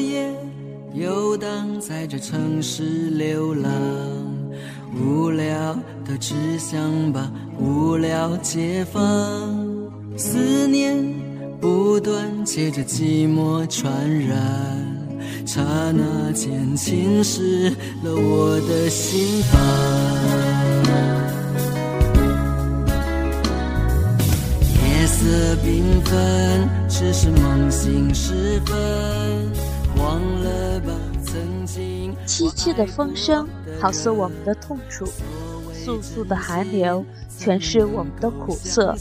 夜游荡在这城市流浪，无聊的只想把无聊解放，思念不断借着寂寞传染。刹那间侵蚀了我的心房，夜色缤纷，只是梦醒时分，凄凄的风声，好似我们的痛楚；簌簌的寒流，全是我们的苦涩；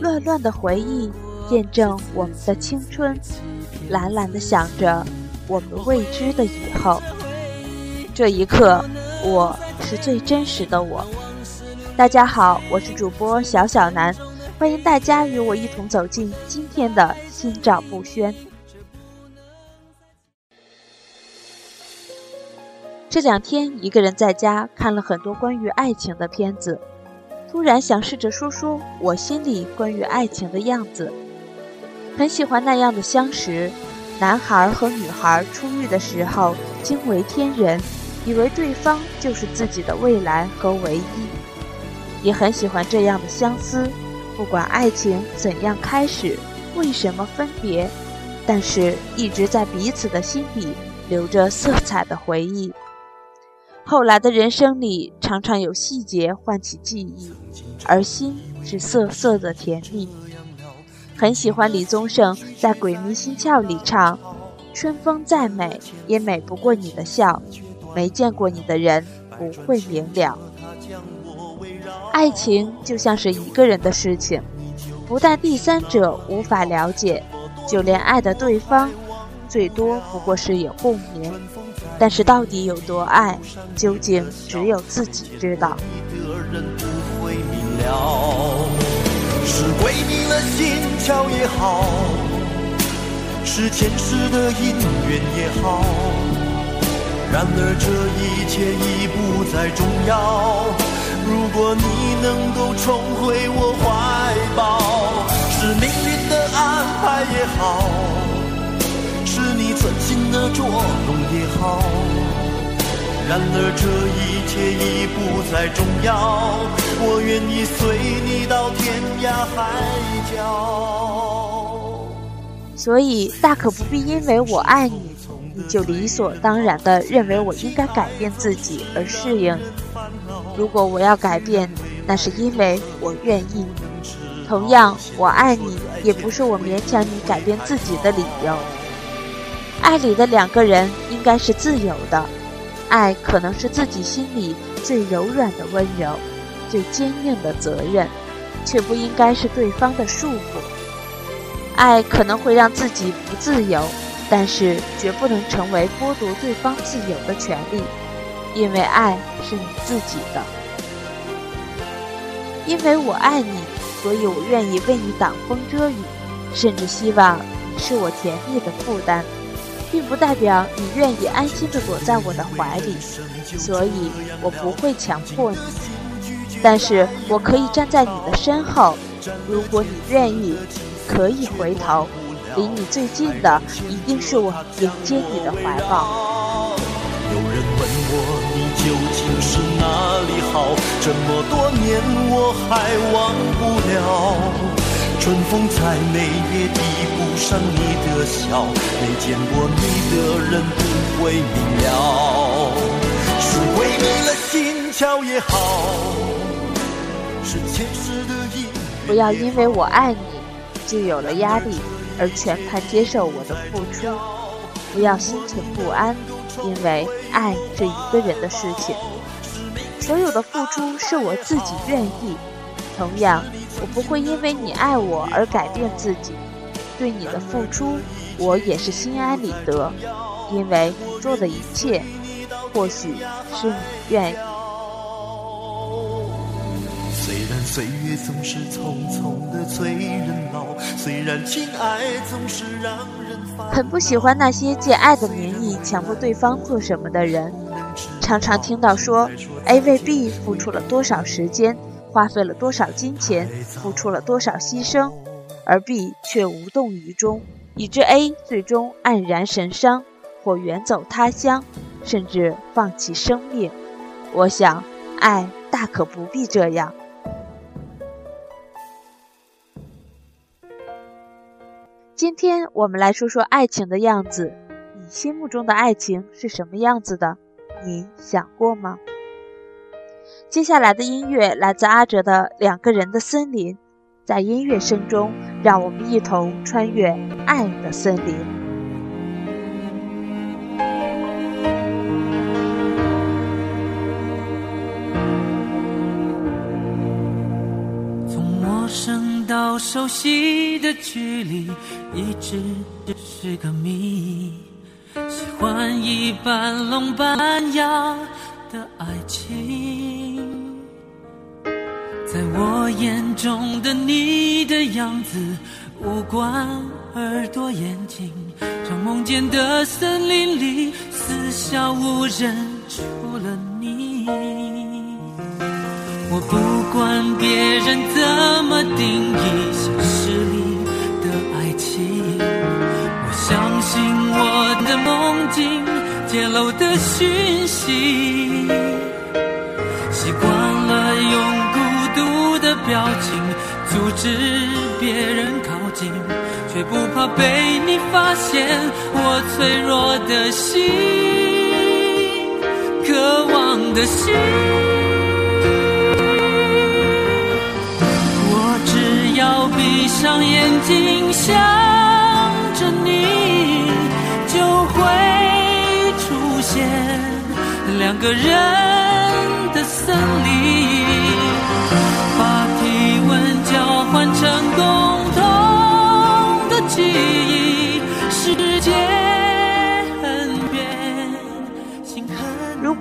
乱乱的回忆，见证我们的青春；懒懒的想着。我们未知的以后，这一刻，我是最真实的我。大家好，我是主播小小南，欢迎大家与我一同走进今天的心照不宣。这两天一个人在家看了很多关于爱情的片子，突然想试着说说我心里关于爱情的样子，很喜欢那样的相识。男孩和女孩初遇的时候惊为天人，以为对方就是自己的未来和唯一，也很喜欢这样的相思。不管爱情怎样开始，为什么分别，但是一直在彼此的心里留着色彩的回忆。后来的人生里，常常有细节唤起记忆，而心是涩涩的甜蜜。很喜欢李宗盛在《鬼迷心窍》里唱：“春风再美，也美不过你的笑。没见过你的人不会明了。爱情就像是一个人的事情，不但第三者无法了解，就连爱的对方，最多不过是有共鸣。但是到底有多爱，究竟只有自己知道。”是鬼迷了心窍也好，是前世的因缘也好，然而这一切已不再重要。如果你能够重回我怀抱，是命运的安排也好，是你存心的捉弄也好。然而这一切已不再重要，我愿意随你到天涯海角。所以大可不必因为我爱你，你就理所当然的认为我应该改变自己而适应。如果我要改变，那是因为我愿意。同样，我爱你也不是我勉强你改变自己的理由。爱里的两个人应该是自由的。爱可能是自己心里最柔软的温柔，最坚硬的责任，却不应该是对方的束缚。爱可能会让自己不自由，但是绝不能成为剥夺对方自由的权利，因为爱是你自己的。因为我爱你，所以我愿意为你挡风遮雨，甚至希望你是我甜蜜的负担。并不代表你愿意安心的躲在我的怀里，所以我不会强迫你。但是我可以站在你的身后，如果你愿意，可以回头。离你最近的一定是我迎接你的怀抱。有人问我你究竟是哪里好，这么多年我还忘不了。春风再美也抵不上你的笑，没见过你的人不会明了。是鬼迷了心窍也好，是前世的因。不要因为我爱你，就有了压力而全盘接受我的付出。不要心存不安，因为爱这一个人的事情。所有的付出是我自己愿意，同样。我不会因为你爱我而改变自己，对你的付出，我也是心安理得，因为你做的一切，或许是你愿意。虽然岁月总是匆匆的催人老，虽然情爱总是让人很不喜欢那些借爱的名义强迫对方做什么的人，常常听到说 A 为 B 付出了多少时间。花费了多少金钱，付出了多少牺牲，而 B 却无动于衷，以致 A 最终黯然神伤，或远走他乡，甚至放弃生命。我想，爱大可不必这样。今天我们来说说爱情的样子。你心目中的爱情是什么样子的？你想过吗？接下来的音乐来自阿哲的《两个人的森林》，在音乐声中，让我们一同穿越爱的森林。从陌生到熟悉的距离，一直是个谜。喜欢一半聋半哑的爱情。我眼中的你的样子，五官、耳朵、眼睛，trong 梦间的森林里，四下无人，除了你。我不管别人怎么定义现实里的爱情，我相信我的梦境揭露的讯息，表情阻止别人靠近，却不怕被你发现我脆弱的心，渴望的心。我只要闭上眼睛想着你，就会出现两个人的森林。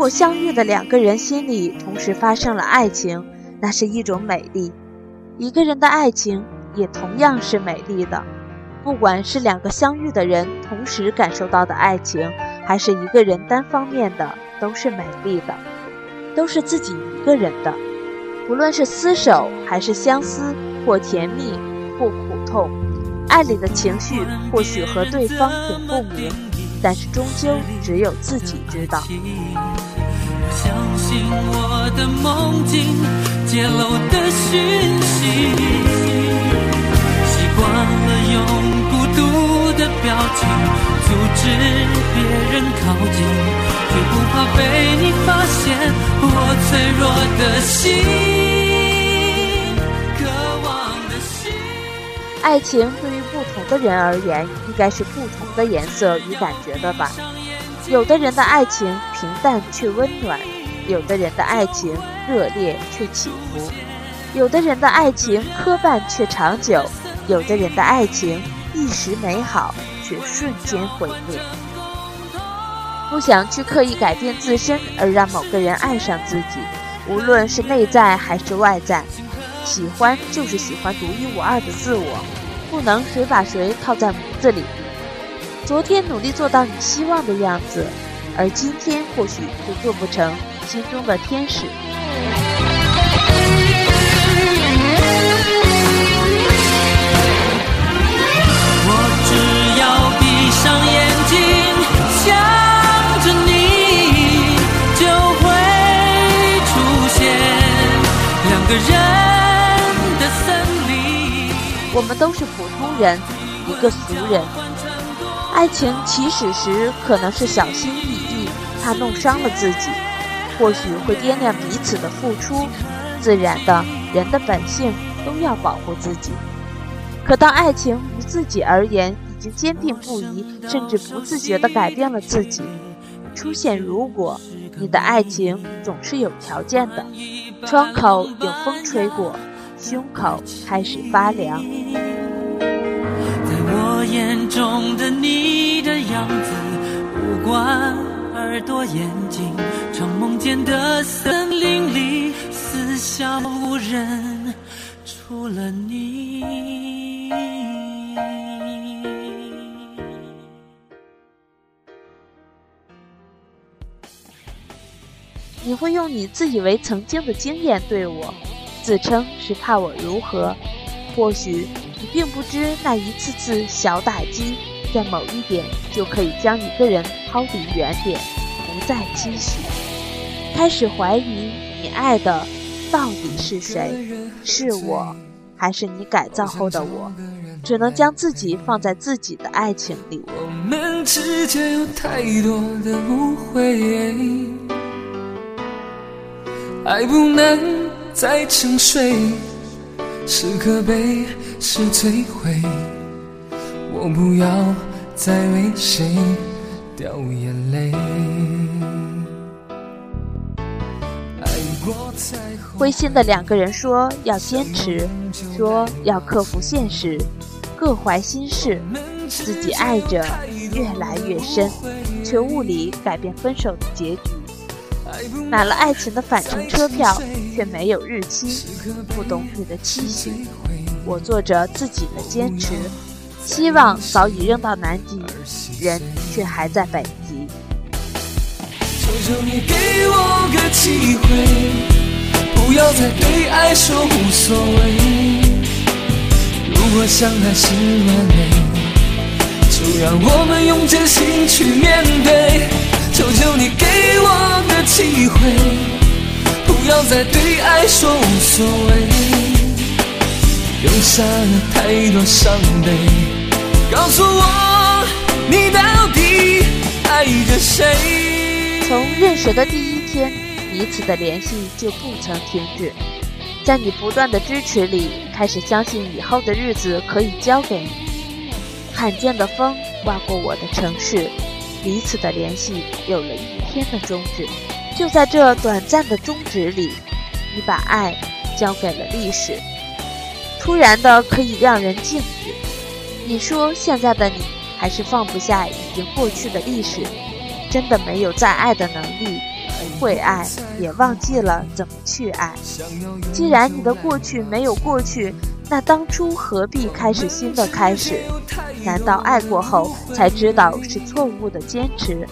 相遇的两个人心里同时发生了爱情，那是一种美丽。一个人的爱情也同样是美丽的，不管是两个相遇的人同时感受到的爱情，还是一个人单方面的，都是美丽的，都是自己一个人的。无论是厮守，还是相思，或甜蜜，或苦痛，爱里的情绪或许和对方有共鸣，但是终究只有自己知道。我相信我的梦境揭露的讯息，习惯了用孤独的表情阻止别人靠近，却不怕被你发现我脆弱的心。爱情对于不同的人而言，应该是不同的颜色与感觉的吧。有的人的爱情平淡却温暖，有的人的爱情热烈却起伏，有的人的爱情磕绊却长久，有的人的爱情一时美好却瞬间毁灭。不想去刻意改变自身而让某个人爱上自己，无论是内在还是外在，喜欢就是喜欢独一无二的自我。不能谁把谁套在模子里。昨天努力做到你希望的样子，而今天或许就做不成心中的天使。我只要闭上眼睛想着你，就会出现两个人。我们都是普通人，一个俗人。爱情起始时可能是小心翼翼，怕弄伤了自己，或许会掂量彼此的付出。自然的，人的本性都要保护自己。可当爱情于自己而言已经坚定不移，甚至不自觉地改变了自己，出现如果，你的爱情总是有条件的，窗口有风吹过。胸口开始发凉。在我眼中的你的样子，五官、耳朵、眼睛，trong 梦间的森林里，四下无人，除了你。你会用你自以为曾经的经验对我。自称是怕我如何？或许你并不知那一次次小打击，在某一点就可以将一个人抛离原点，不再期许，开始怀疑你爱的到底是谁，是我，还是你改造后的我？只能将自己放在自己的爱情里。我们之间有太多的误会，爱不能在沉睡，是可悲是摧毁。我不要再为谁掉眼泪。灰心的两个人说要坚持，说要克服现实。各怀心事，自己爱着越来越深，却物理改变分手的结局。买了爱情的返程车票，却没有日期。不懂你的期许，我做着自己的坚持。希望早已扔到南极，人却还在北极。求求你给我个机会，不要再对爱说无所谓。如果相爱是完美，就让我们用真心去面对。求求你给我个机会，要再对爱说无所谓。留下了太多伤悲，告诉我你到底爱着谁？从认识的第一天，彼此的联系就不曾停止。在你不断的支持里，开始相信以后的日子可以交给你。罕见的风刮过我的城市，彼此的联系有了一天的终止。就在这短暂的终止里，你把爱交给了历史。突然的可以让人静止。你说现在的你还是放不下已经过去的历史，真的没有再爱的能力。会爱，也忘记了怎么去爱。既然你的过去没有过去，那当初何必开始新的开始？难道爱过后才知道是错误的坚持？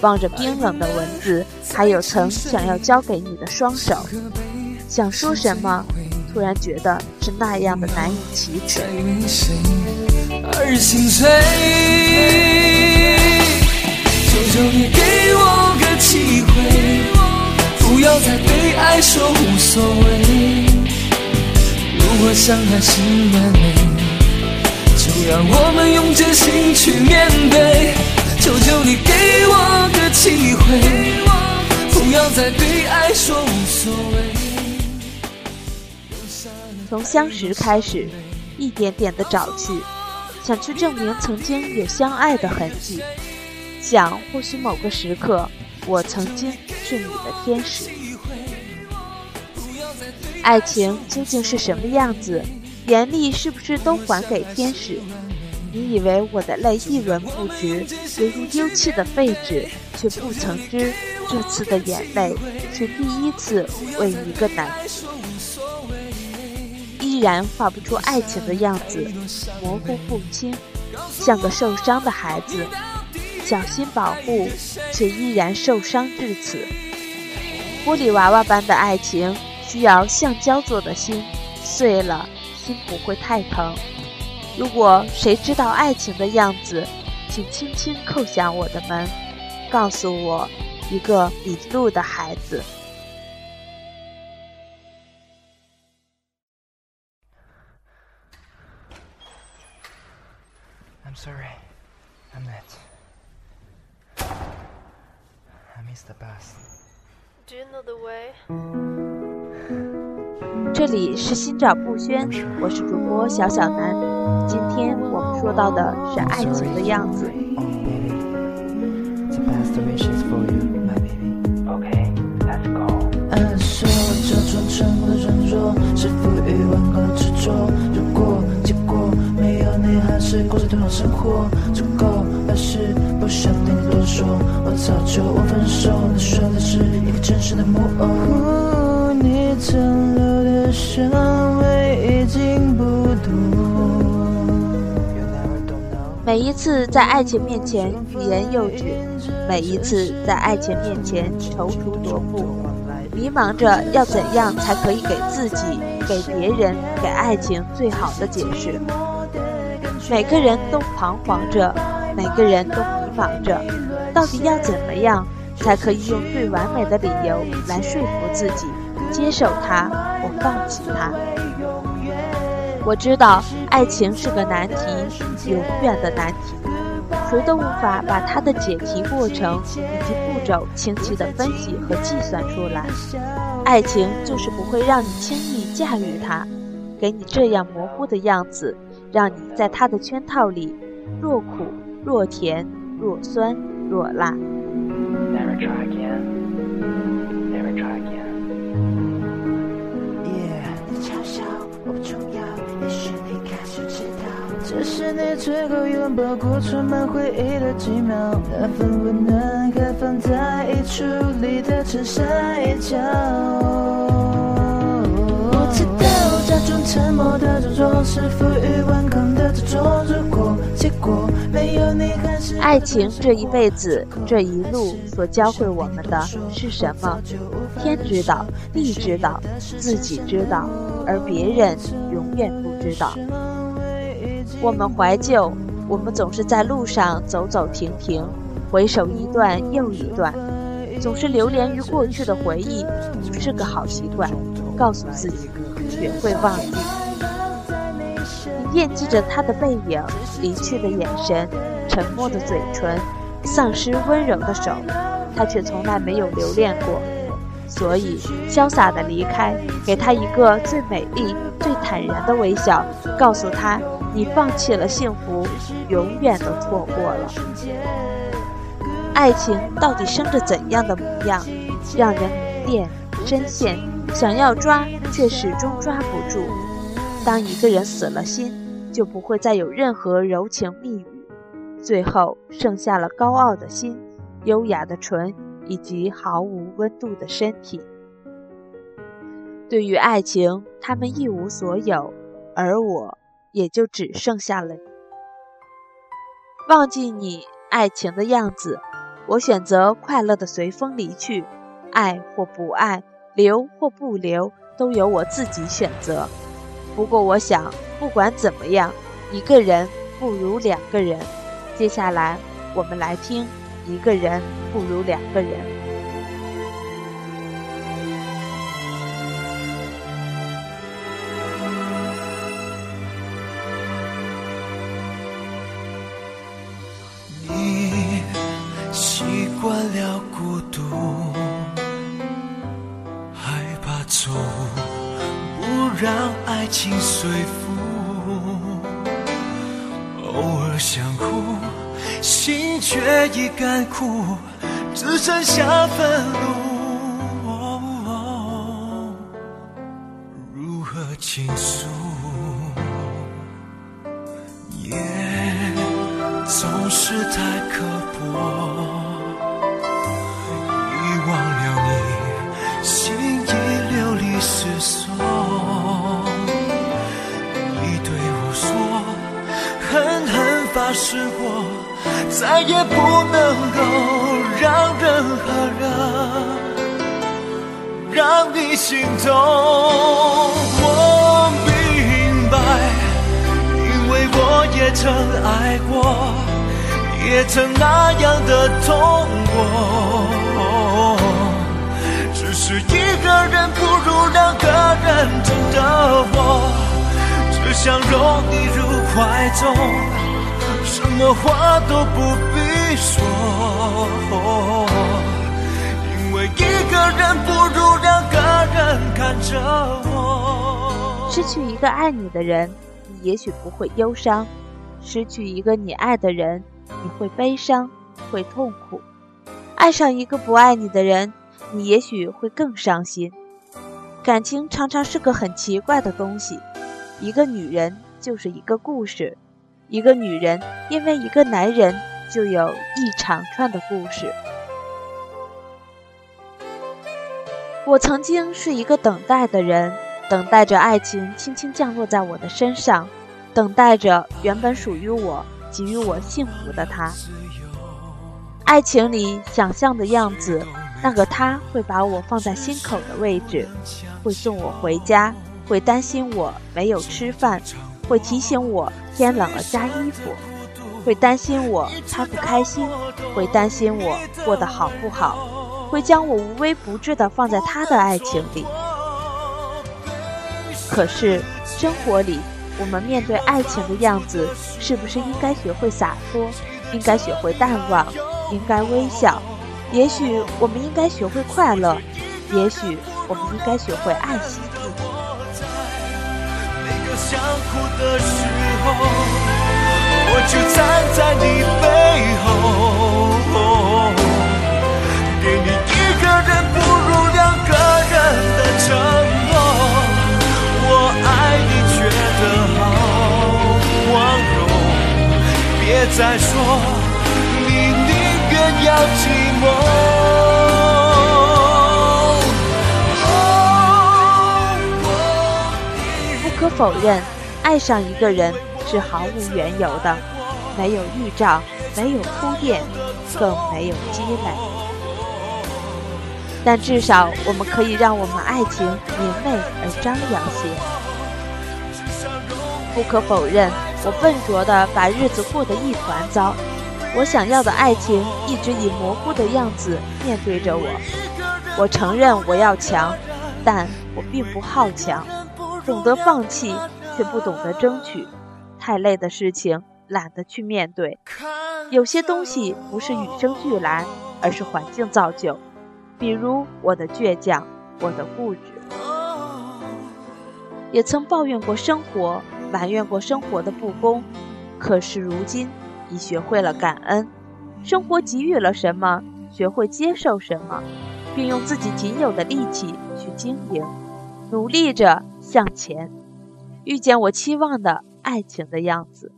望着冰冷的文字，还有曾想要交给你的双手，想说什么，突然觉得是那样的难以启齿。而心碎求求你给我个机会，不要再对爱说无所谓。如果相爱是完美，就让我们用真心去面对。求求你给我个机会，不要再对爱说无所谓。从相识开始，一点点的找去，想去证明曾经有相爱的痕迹。想，或许某个时刻，我曾经是你的天使。爱情究竟是什么样子？眼力是不是都还给天使？你以为我的泪一文不值，犹如丢弃的废纸，却不曾知，这次的眼泪是第一次为一个男子。依然画不出爱情的样子，模糊不清，像个受伤的孩子。小心保护，却依然受伤至此。玻璃娃娃般的爱情，需要橡胶做的心，碎了心不会太疼。如果谁知道爱情的样子，请轻轻叩响我的门，告诉我一个迷路的孩子。I'm sorry, I'm late. the bus. Do you know the way? 这里是心照不宣，我是主播小小南。今天我们说到的是爱情的样子。还是过着同样生活，足够还是不想听你多说。我早就忘分手，你说的是一个真实的木偶。你曾留的香味已经不多。每一次在爱情面前欲言又止，每一次在爱情面前踌躇踱步。迷茫着要怎样才可以给自己、给别人、给爱情最好的解释。每个人都彷徨着，每个人都迷茫着，到底要怎么样才可以用最完美的理由来说服自己接受他或放弃他？我知道爱情是个难题，永远的难题，谁都无法把它的解题过程以及步骤清晰地分析和计算出来。爱情就是不会让你轻易驾驭它，给你这样模糊的样子。让你在他的圈套里，若苦若甜，若酸若辣。这是你最后拥抱过充满回忆的几秒，那份温暖还放在衣橱里的衬衫一角。我知道。沉默的是负隅顽抗的如果结果没有你还是爱情这一辈子这一路所教会我们的是什么？天知道，地知道，自己知道，而别人永远不知道。我们怀旧，我们总是在路上走走停停，回首一段又一段，总是流连于过去的回忆，不是个好习惯。告诉自己。学会忘记，你惦记着他的背影，离去的眼神，沉默的嘴唇，丧失温柔的手，他却从来没有留恋过，所以潇洒的离开，给他一个最美丽、最坦然的微笑，告诉他，你放弃了幸福，永远都错过了。爱情到底生着怎样的模样，让人迷恋、深陷？想要抓，却始终抓不住。当一个人死了心，就不会再有任何柔情蜜语，最后剩下了高傲的心、优雅的唇以及毫无温度的身体。对于爱情，他们一无所有，而我也就只剩下了你。忘记你爱情的样子，我选择快乐的随风离去，爱或不爱。留或不留，都由我自己选择。不过，我想，不管怎么样，一个人不如两个人。接下来，我们来听《一个人不如两个人》。你习惯了孤独。让爱情随风。偶尔想哭，心却已干枯，只剩下愤怒。如何倾诉？心痛。我明白，因为我也曾爱过，也曾那样的痛过。只是一个人不如两个人，真的我只想拥你入怀中。什么话都不必说，为一个人不如两个人看着我。失去一个爱你的人，你也许不会忧伤；失去一个你爱的人，你会悲伤，会痛苦；爱上一个不爱你的人，你也许会更伤心。感情常常是个很奇怪的东西，一个女人就是一个故事。一个女人因为一个男人，就有一长串的故事。我曾经是一个等待的人，等待着爱情轻轻降落在我的身上，等待着原本属于我、给予我幸福的他。爱情里想象的样子，那个他会把我放在心口的位置，会送我回家，会担心我没有吃饭，会提醒我天冷了加衣服，会担心我他不开心，会担心我过得好不好，会将我无微不至的放在他的爱情里。可是生活里，我们面对爱情的样子，是不是应该学会洒脱，应该学会淡忘，应该微笑？也许我们应该学会快乐，也许我们应该学会爱惜自己。我就站在你背后，给你一个人不如两个人的承诺。我爱你觉得好光荣，别再说你宁愿要寂寞。不可否认，爱上一个人是毫无缘由的，没有预兆，没有铺垫，更没有积累。但至少我们可以让我们爱情明媚而张扬些。不可否认，我笨拙地把日子过得一团糟。我想要的爱情一直以模糊的样子面对着我。我承认我要强，但我并不好强，懂得放弃却不懂得争取。太累的事情懒得去面对。有些东西不是与生俱来，而是环境造就。比如我的倔强，我的固执，也曾抱怨过生活，埋怨过生活的不公。可是如今已学会了感恩，生活给予了什么，学会接受什么，并用自己仅有的力气去经营，努力着向前，遇见我期望的爱情的样子。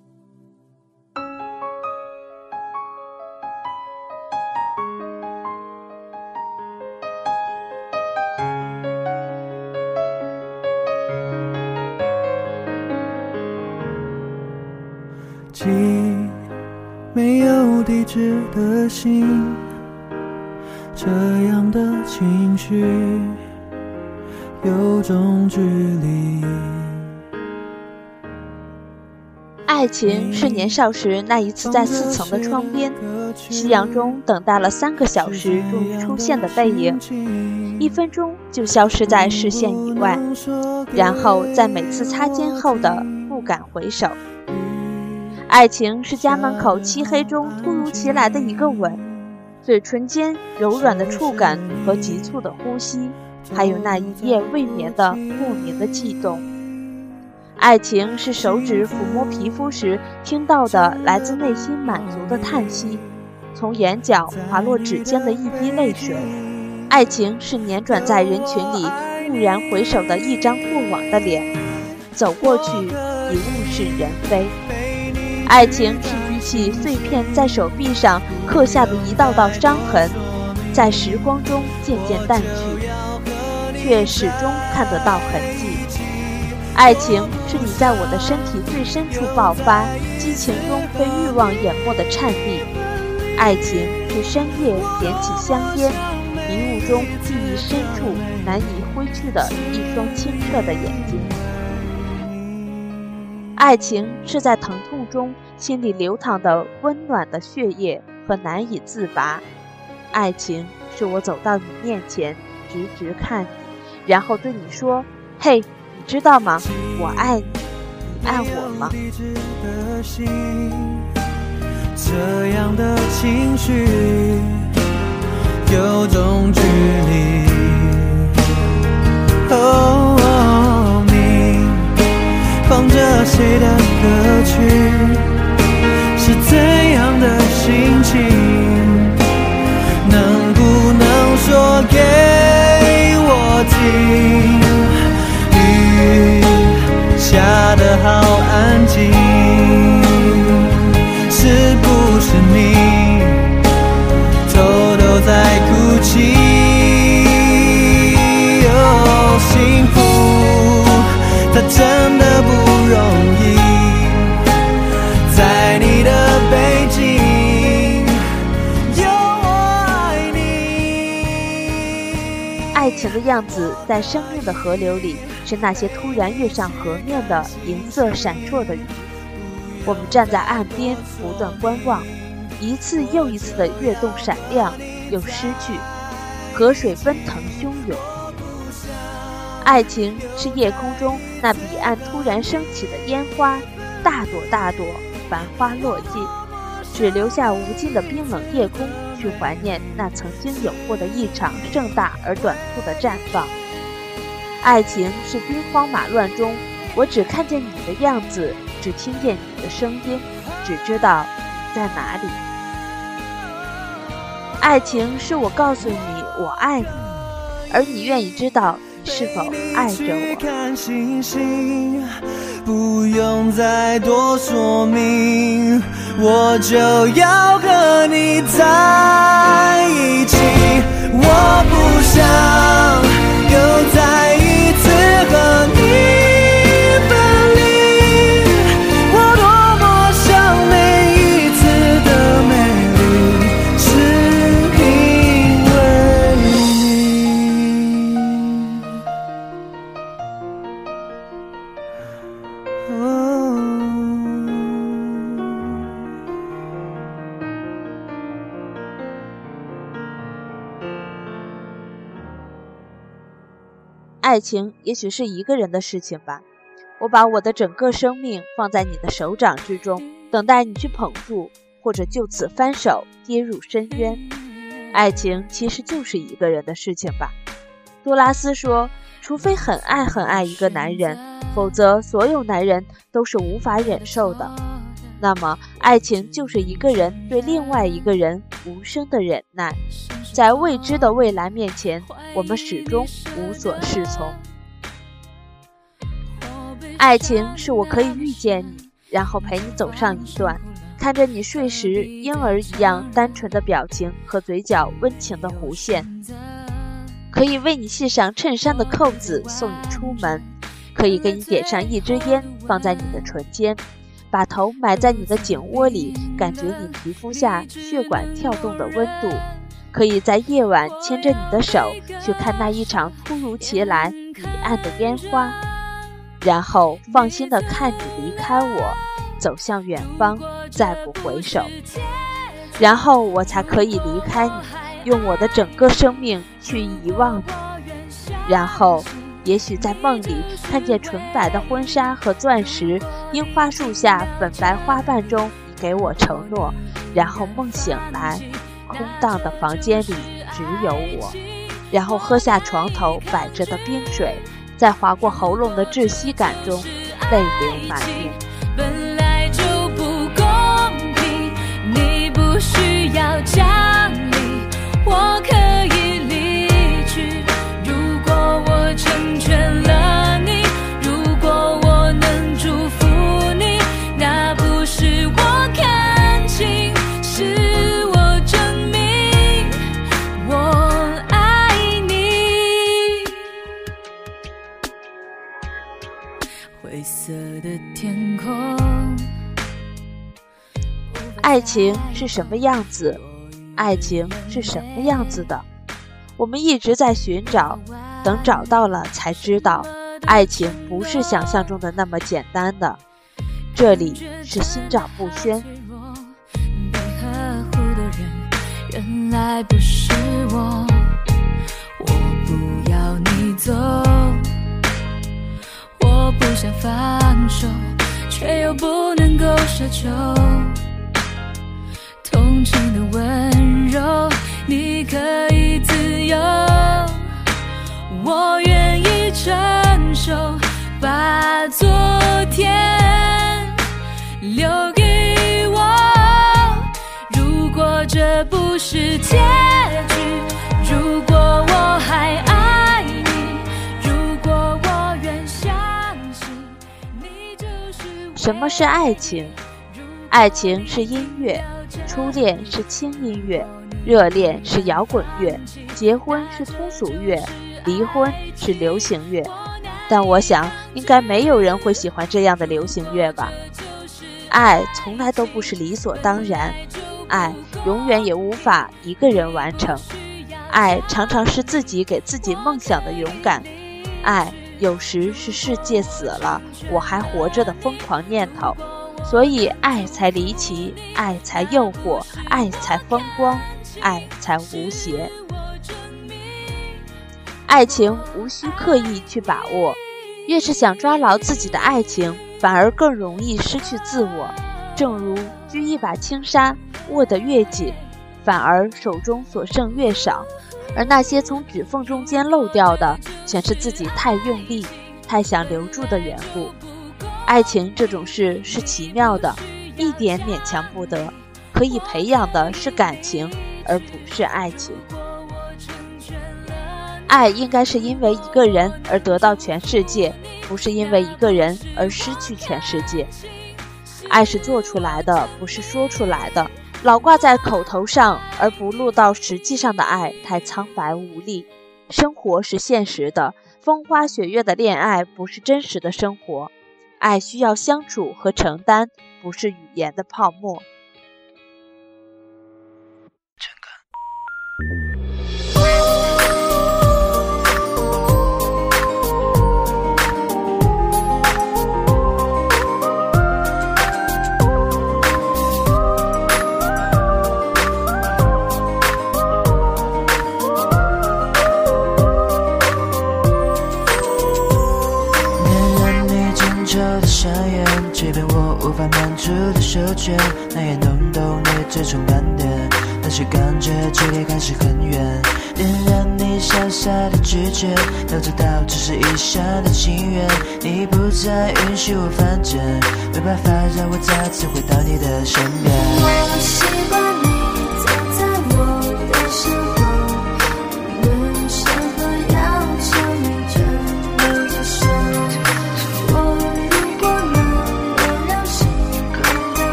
址的信，这样的情绪有种距离。爱情是年少时那一次在四层的窗边，夕阳中等待了三个小时，终于出现的背影，一分钟就消失在视线以外，然后在每次擦肩后的不敢回首。爱情是家门口漆黑中突如其来的一个吻，嘴唇间柔软的触感和急促的呼吸，还有那一夜未眠的莫名的悸动。爱情是手指抚摸皮肤时听到的来自内心满足的叹息，从眼角滑落指尖的一滴泪水。爱情是辗转在人群里蓦然回首的一张过往的脸，走过去已物是人非。爱情是举起碎片在手臂上刻下的一道道伤痕，在时光中渐渐淡去，却始终看得到痕迹。爱情是你在我的身体最深处爆发，激情中被欲望淹没的颤栗。爱情是深夜点起香烟，迷雾中记忆深处难以挥去的一双清澈的眼睛。爱情是在疼痛中心里流淌的温暖的血液和难以自拔。爱情是我走到你面前，直直看你，然后对你说：“嘿。”你知道吗？我爱你，你爱我吗？这样的情绪有种距离。哦，放着谁的歌曲？是怎样的心情？能不能说给我听？雨下得好安静，是不是你的样子，在生命的河流里，是那些突然跃上河面的银色闪烁的鱼。我们站在岸边，不断观望，一次又一次的跃动闪亮，又失去。河水奔腾汹涌。爱情是夜空中那彼岸突然升起的烟花，大朵大朵，繁花落尽，只留下无尽的冰冷夜空。去怀念那曾经有过的一场盛大而短促的绽放。爱情是兵荒马乱中，我只看见你的样子，只听见你的声音，只知道你在哪里。爱情是我告诉你我爱你，而你愿意知道是否爱着我。不用再多说明，我就要和你在一起。我不想又再爱情也许是一个人的事情吧。我把我的整个生命放在你的手掌之中，等待你去捧住，或者就此翻手跌入深渊。爱情其实就是一个人的事情吧。多拉斯说：“除非很爱很爱一个男人，否则所有男人都是无法忍受的。那么，爱情就是一个人对另外一个人无声的忍耐。”在未知的未来面前，我们始终无所适从。爱情是我可以遇见你，然后陪你走上一段，看着你睡时婴儿一样单纯的表情和嘴角温情的弧线，可以为你系上衬衫的扣子送你出门，可以给你点上一支烟放在你的唇间，把头埋在你的颈窝里，感觉你皮肤下血管跳动的温度。可以在夜晚牵着你的手去看那一场突如其来彼岸的烟花，然后放心的看你离开我，走向远方，再不回首，然后我才可以离开你，用我的整个生命去遗忘你，然后也许在梦里看见纯白的婚纱和钻石，樱花树下粉白花瓣中给我承诺，然后梦醒来。空荡的房间里只有我，然后喝下床头摆着的冰水，在划过喉咙的窒息感中，泪流满面。本来就不公平，你不需要讲理，我可以爱情是什么样子？爱情是什么样子的？我们一直在寻找，等找到了才知道，爱情不是想象中的那么简单的。这里是心照不宣。原来不是我，我不要你走，我不想放手，却又不能够奢求。同情的温柔，你可以自由，我愿意承受，把昨天留给我。如果这不是结局，如果我还爱你，如果我愿相信你就是什么是爱情？爱情是音乐。初恋是轻音乐，热恋是摇滚乐，结婚是通俗乐，离婚是流行乐。但我想，应该没有人会喜欢这样的流行乐吧？爱从来都不是理所当然，爱永远也无法一个人完成。爱常常是自己给自己梦想的勇敢，爱有时是世界死了我还活着的疯狂念头。所以，爱才离奇，爱才诱惑，爱才风光，爱才无邪。爱情无需刻意去把握，越是想抓牢自己的爱情，反而更容易失去自我。正如掬一把轻纱，握得越紧，反而手中所剩越少，而那些从指缝中间漏掉的，全是自己太用力、太想留住的缘故。爱情这种事是奇妙的，一点勉强不得。可以培养的是感情，而不是爱情。爱应该是因为一个人而得到全世界，不是因为一个人而失去全世界。爱是做出来的，不是说出来的。老挂在口头上而不落到实际上的爱，太苍白无力。生活是现实的，风花雪月的恋爱不是真实的生活。爱需要相处和承担，不是语言的泡沫。就会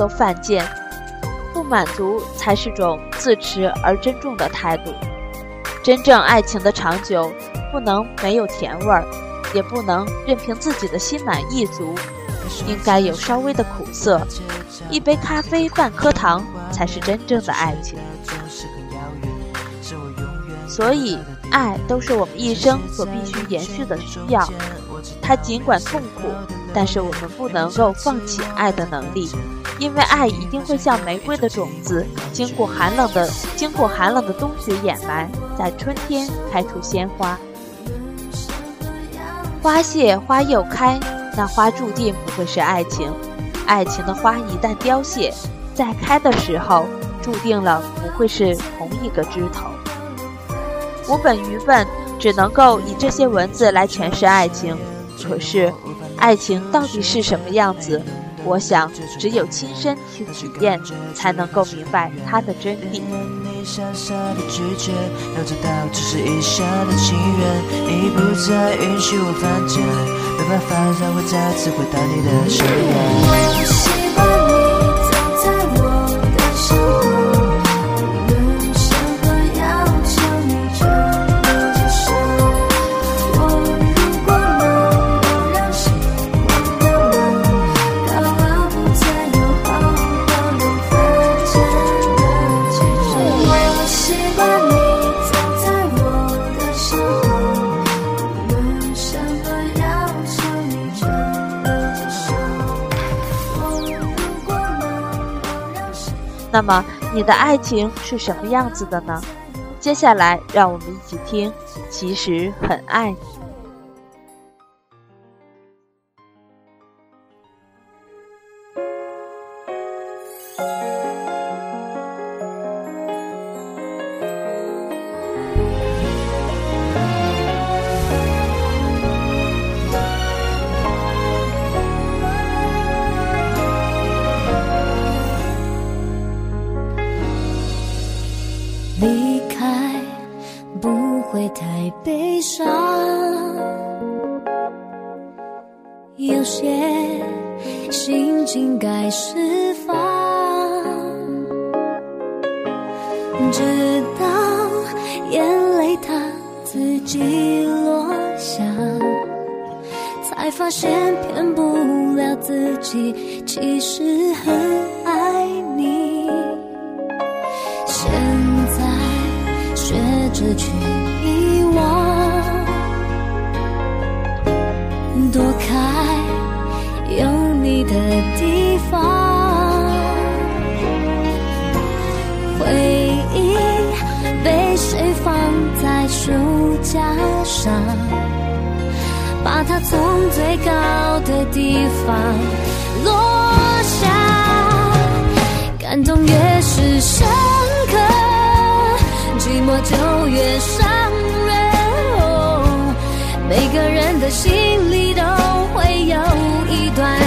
都犯贱，不满足才是种自持而珍重的态度。真正爱情的长久，不能没有甜味儿，也不能任凭自己的心满意足，应该有稍微的苦涩。一杯咖啡，半颗糖，才是真正的爱情。所以，爱都是我们一生所必须延续的需要。它尽管痛苦。但是我们不能够放弃爱的能力，因为爱一定会像玫瑰的种子，经过寒冷的经过寒冷的冬雪掩埋，在春天开出鲜花。花谢花又开，那花注定不会是爱情。爱情的花一旦凋谢，在开的时候，注定了不会是同一个枝头。我本愚笨，只能够以这些文字来诠释爱情，可是。爱情到底是什么样子？我想，只有亲身去体验，才能够明白它的真谛。傻傻的拒绝要知道，只是一厢的情愿，你不再允许我犯贱，没办法让我再次回到你的身边。你的爱情是什么样子的呢？接下来，让我们一起听。其实很爱你。有些心情该释放，直到眼泪它自己落下，才发现骗不了自己，其实很的地方。回忆被谁放在书架上，把它从最高的地方落下，感动越是深刻，寂寞就越伤人。哦，每个人的心里都会有一段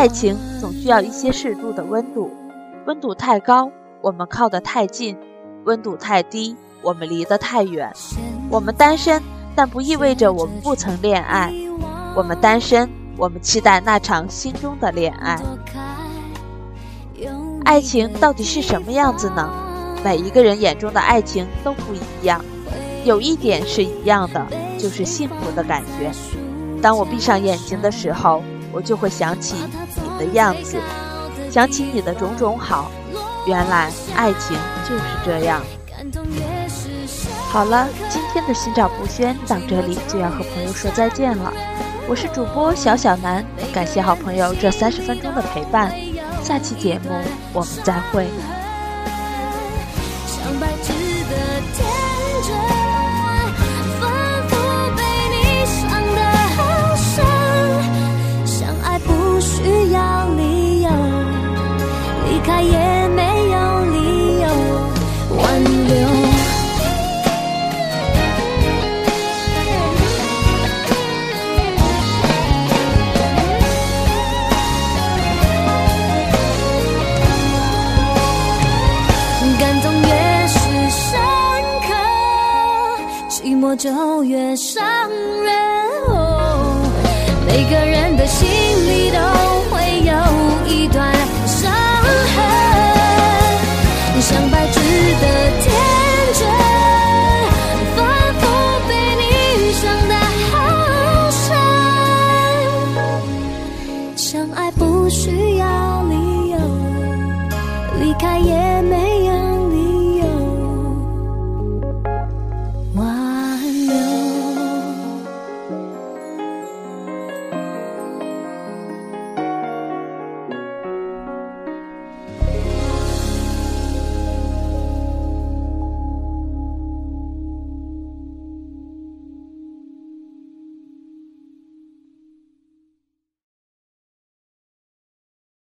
爱情总需要一些适度的温度，温度太高，我们靠得太近；温度太低，我们离得太远。我们单身，但不意味着我们不曾恋爱。我们单身，我们期待那场心中的恋爱。爱情到底是什么样子呢？每一个人眼中的爱情都不一样，有一点是一样的，就是幸福的感觉。当我闭上眼睛的时候，我就会想起你的样子，想起你的种种好。原来爱情就是这样。好了，今天的心照不宣到这里就要和朋友说再见了。我是主播小小南，感谢好朋友这三十分钟的陪伴。下期节目我们再会。